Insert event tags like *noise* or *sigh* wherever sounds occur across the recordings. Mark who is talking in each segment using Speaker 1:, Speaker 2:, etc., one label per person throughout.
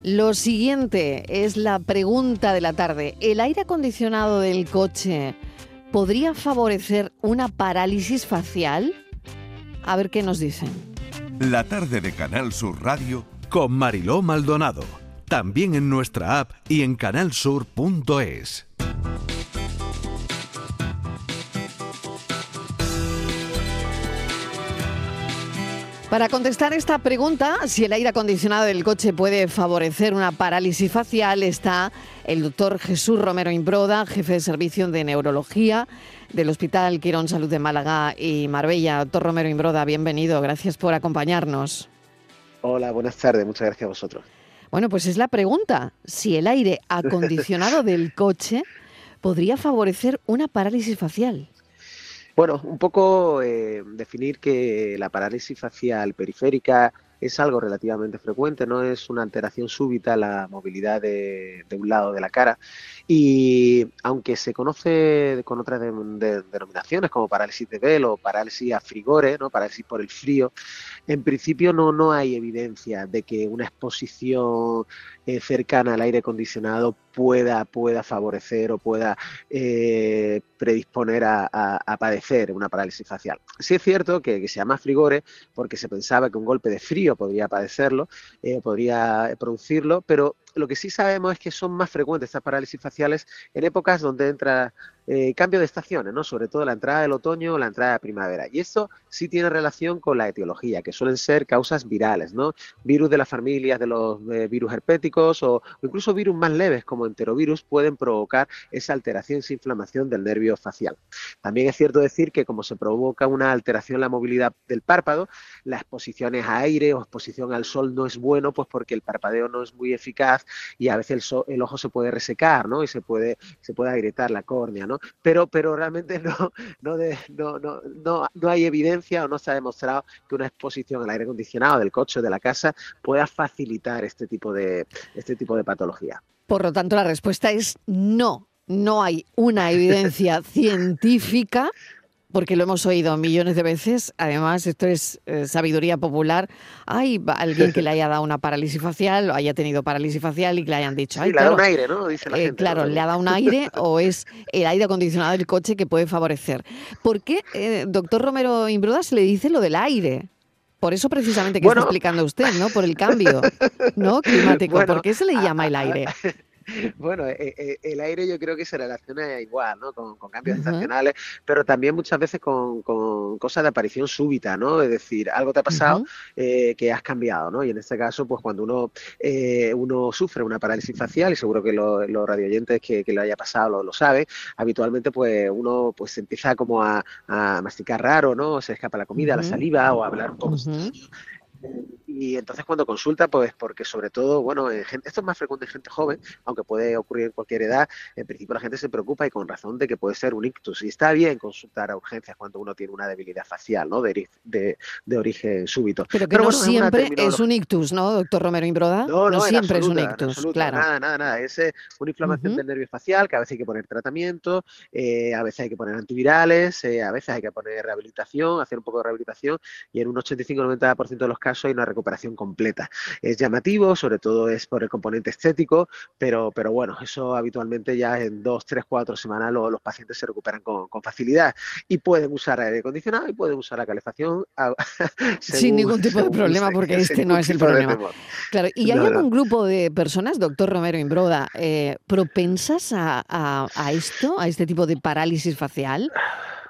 Speaker 1: Lo siguiente es la pregunta de la tarde. ¿El aire acondicionado del coche podría favorecer una parálisis facial? A ver qué nos dicen.
Speaker 2: La tarde de Canal Sur Radio con Mariló Maldonado. También en nuestra app y en canalsur.es.
Speaker 1: Para contestar esta pregunta, si el aire acondicionado del coche puede favorecer una parálisis facial, está el doctor Jesús Romero Imbroda, jefe de servicio de neurología del Hospital Quirón Salud de Málaga y Marbella. Doctor Romero Imbroda, bienvenido. Gracias por acompañarnos.
Speaker 3: Hola, buenas tardes. Muchas gracias a vosotros.
Speaker 1: Bueno, pues es la pregunta. Si el aire acondicionado *laughs* del coche podría favorecer una parálisis facial.
Speaker 3: Bueno, un poco eh, definir que la parálisis facial periférica es algo relativamente frecuente, no es una alteración súbita la movilidad de, un lado de la cara. Y aunque se conoce con otras denominaciones como parálisis de velo, parálisis a frigore, ¿no? parálisis por el frío, en principio no, no hay evidencia de que una exposición eh, cercana al aire acondicionado pueda, pueda favorecer o pueda eh, predisponer a, padecer una parálisis facial. Sí es cierto que, se llama frigore porque se pensaba que un golpe de frío podría padecerlo, eh, podría producirlo, pero lo que sí sabemos es que son más frecuentes estas parálisis faciales en épocas donde entra eh, cambio de estaciones, ¿no? sobre todo la entrada del otoño o la entrada de primavera. Y esto sí tiene relación con la etiología, que suelen ser causas virales, ¿no? virus de las familias de los eh, virus herpéticos o, incluso virus más leves como enterovirus pueden provocar esa alteración, esa inflamación del nervio facial. También es cierto decir que como se provoca una alteración en la movilidad del párpado, la exposición a aire o exposición al sol no es bueno, pues porque el parpadeo no es muy eficaz y a veces el, ojo se puede resecar, ¿no? Y se puede, se puede agrietar la córnea, ¿no? Pero, pero realmente *laughs* no, no, no, no, no, hay evidencia o no se ha demostrado que una exposición al aire acondicionado del coche o de la casa pueda facilitar este tipo de, este tipo de patología.
Speaker 1: Por lo tanto, la respuesta es no. No hay una evidencia *laughs* científica porque lo hemos oído millones de veces. Además, esto es eh, sabiduría popular. Hay alguien que le haya dado una parálisis facial o haya tenido parálisis facial y que le hayan dicho.
Speaker 3: Sí, le ha dado un aire, ¿no? Dice la
Speaker 1: eh,
Speaker 3: gente,
Speaker 1: claro, le ha dado un aire o es el aire acondicionado del coche que puede favorecer. ¿Por qué, eh, doctor Romero Imbruda, se le dice lo del aire? Por eso precisamente que está explicando usted, ¿no? Por el cambio, ¿no? *laughs* Climático. ¿Por qué se le llama el aire?
Speaker 3: Bueno, eh, eh, el aire yo creo que se relaciona igual, ¿no? Con, cambios estacionales, pero también muchas veces con, cosas de aparición súbita, ¿no? Es decir, algo te ha pasado eh, que has cambiado, ¿no? Y en este caso, pues cuando uno, uno sufre una parálisis facial, y seguro que los radioyentes que, que le haya pasado lo, lo saben, habitualmente pues uno pues empieza como a, masticar raro, ¿no? Se escapa la comida, la saliva o a hablar un poco y entonces cuando consulta, pues porque sobre todo, bueno, esto es más frecuente en gente joven, aunque puede ocurrir en cualquier edad, en principio la gente se preocupa y con razón de que puede ser un ictus. Y está bien consultar a urgencias cuando uno tiene una debilidad facial, ¿no? De, de, origen súbito.
Speaker 1: Pero que no siempre es, un ictus, ¿no, doctor Romero Imbroda?
Speaker 3: No,
Speaker 1: no, siempre es un ictus, claro.
Speaker 3: Nada, nada, nada. Es eh, una inflamación del nervio facial que a veces hay que poner tratamiento, eh, a veces hay que poner antivirales, eh, a veces hay que poner rehabilitación, hacer un poco de rehabilitación y en un 85-90% de los casos hay una recuperación completa. Es llamativo, sobre todo es por el componente estético, pero, pero bueno, eso habitualmente ya en dos, tres, cuatro semanas los pacientes se recuperan con, facilidad y pueden usar aire acondicionado y pueden usar la calefacción *laughs*
Speaker 1: sin ningún tipo de problema, porque *laughs* este no es el problema. Claro, y hay algún grupo de personas, doctor Romero Imbroda, eh, propensas a, a esto, a este tipo de parálisis facial.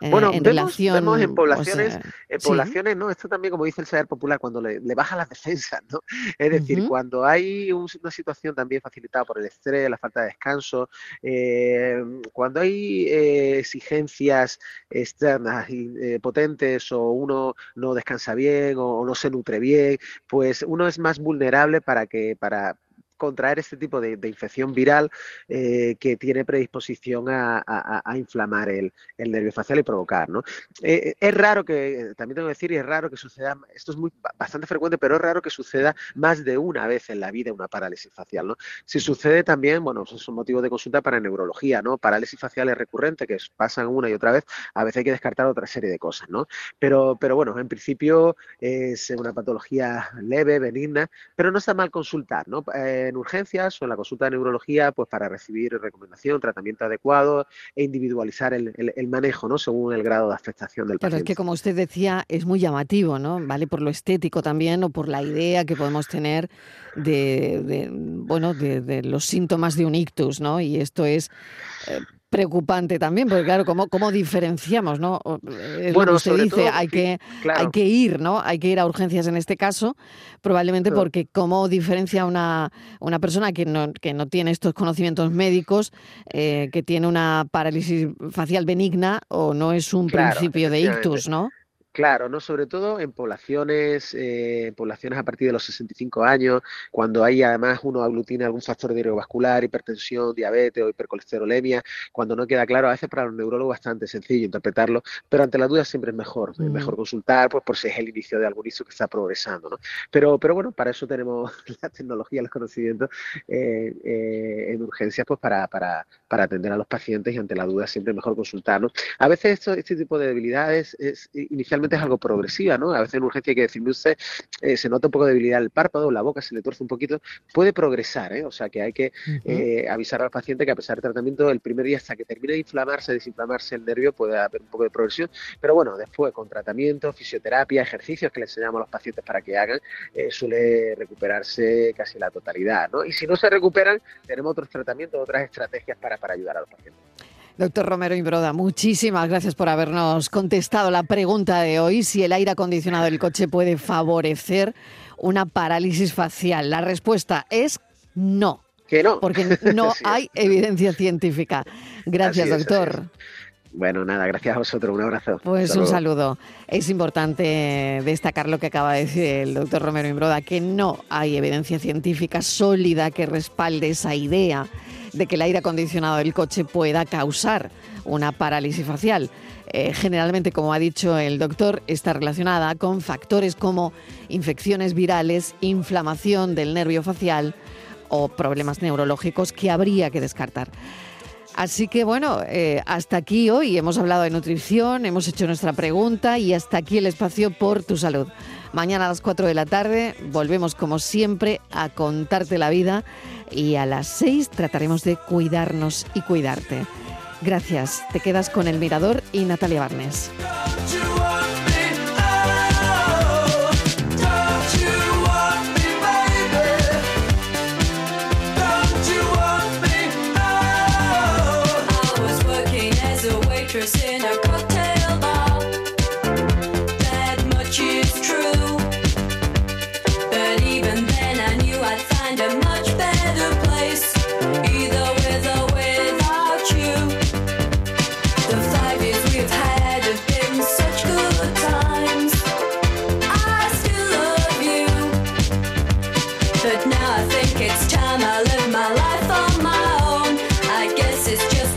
Speaker 3: Eh, bueno, en vemos, vemos en poblaciones, en poblaciones, ¿no? Esto también, como dice el saber popular, cuando le, baja las defensas, ¿no? Es decir, cuando hay una situación también facilitada por el estrés, la falta de descanso, eh, cuando hay eh, exigencias externas y, potentes o uno no descansa bien o, o, no se nutre bien, pues uno es más vulnerable para que para contraer este tipo de, infección viral eh, que tiene predisposición a, inflamar el, nervio facial y provocar. ¿no? Eh, es raro que, también tengo que decir, y es raro que suceda, esto es muy, bastante frecuente, pero es raro que suceda más de una vez en la vida una parálisis facial. ¿no? Si sucede también, bueno, es un motivo de consulta para neurología, ¿no? Parálisis facial es recurrente, que pasan una y otra vez, a veces hay que descartar otra serie de cosas, ¿no? Pero, pero bueno, en principio es una patología leve, benigna, pero no está mal consultar, ¿no? Eh, en urgencias o en la consulta de neurología pues para recibir recomendación, tratamiento adecuado e individualizar el, manejo, ¿no? Según el grado de afectación del paciente.
Speaker 1: Pero es que como usted decía, es muy llamativo, ¿no? Vale por lo estético también o por la idea que podemos tener de, bueno, de, los síntomas de un ictus, ¿no? Y esto es eh, preocupante también, porque claro, ¿cómo, cómo diferenciamos, no? bueno, se dice, hay, que, hay que ir, ¿no? Hay que ir a urgencias en este caso, probablemente porque cómo diferencia una, una persona que no, que no tiene estos conocimientos médicos, eh, que tiene una parálisis facial benigna o no es un principio de ictus, ¿no?
Speaker 3: Claro, no sobre todo en poblaciones, eh, poblaciones a partir de los 65 años, cuando hay además uno aglutina algún factor de vascular, hipertensión, diabetes o hipercolesterolemia, cuando no queda claro, a veces para los neurólogos es bastante sencillo interpretarlo, pero ante la duda siempre es mejor, es mejor mm. consultar, pues por si es el inicio de algún inicio que está progresando, ¿no? Pero, pero bueno, para eso tenemos *laughs* la tecnología, los conocimientos eh, eh, en urgencias, pues para, para, para atender a los pacientes y ante la duda siempre es mejor consultar, ¿no? A veces esto, este tipo de debilidades es inicialmente es algo progresiva, ¿no? A veces en urgencia hay que decirle usted, eh, se nota un poco de debilidad el párpado, la boca se le tuerce un poquito, puede progresar, ¿eh? O sea que hay que eh, avisar al paciente que a pesar del tratamiento, el primer día hasta que termine de inflamarse, desinflamarse el nervio, puede haber un poco de progresión, pero bueno, después con tratamiento, fisioterapia, ejercicios que les enseñamos a los pacientes para que hagan, eh, suele recuperarse casi la totalidad, ¿no? Y si no se recuperan, tenemos otros tratamientos, otras estrategias para, para ayudar a los pacientes.
Speaker 1: Doctor Romero Imbroda, muchísimas gracias por habernos contestado la pregunta de hoy, si el aire acondicionado del coche puede favorecer una parálisis facial. La respuesta es no.
Speaker 3: Que no.
Speaker 1: Porque *laughs* no hay evidencia científica. Gracias, doctor.
Speaker 3: Bueno, nada, gracias a vosotros. Un abrazo.
Speaker 1: Pues un saludo. Es importante destacar lo que acaba de decir el doctor Romero Imbroda, que no hay evidencia científica sólida que respalde esa idea de que el aire acondicionado del coche pueda causar una parálisis facial. Eh, generalmente, como ha dicho el doctor, está relacionada con factores como infecciones virales, inflamación del nervio facial o problemas neurológicos que habría que descartar. Así que bueno, eh, hasta aquí hoy hemos hablado de nutrición, hemos hecho nuestra pregunta y hasta aquí el espacio por tu salud. Mañana a las 4 de la tarde volvemos como siempre a contarte la vida y a las 6 trataremos de cuidarnos y cuidarte. Gracias, te quedas con El Mirador y Natalia Barnes.
Speaker 4: Think it's time I live my life on my own. I guess it's just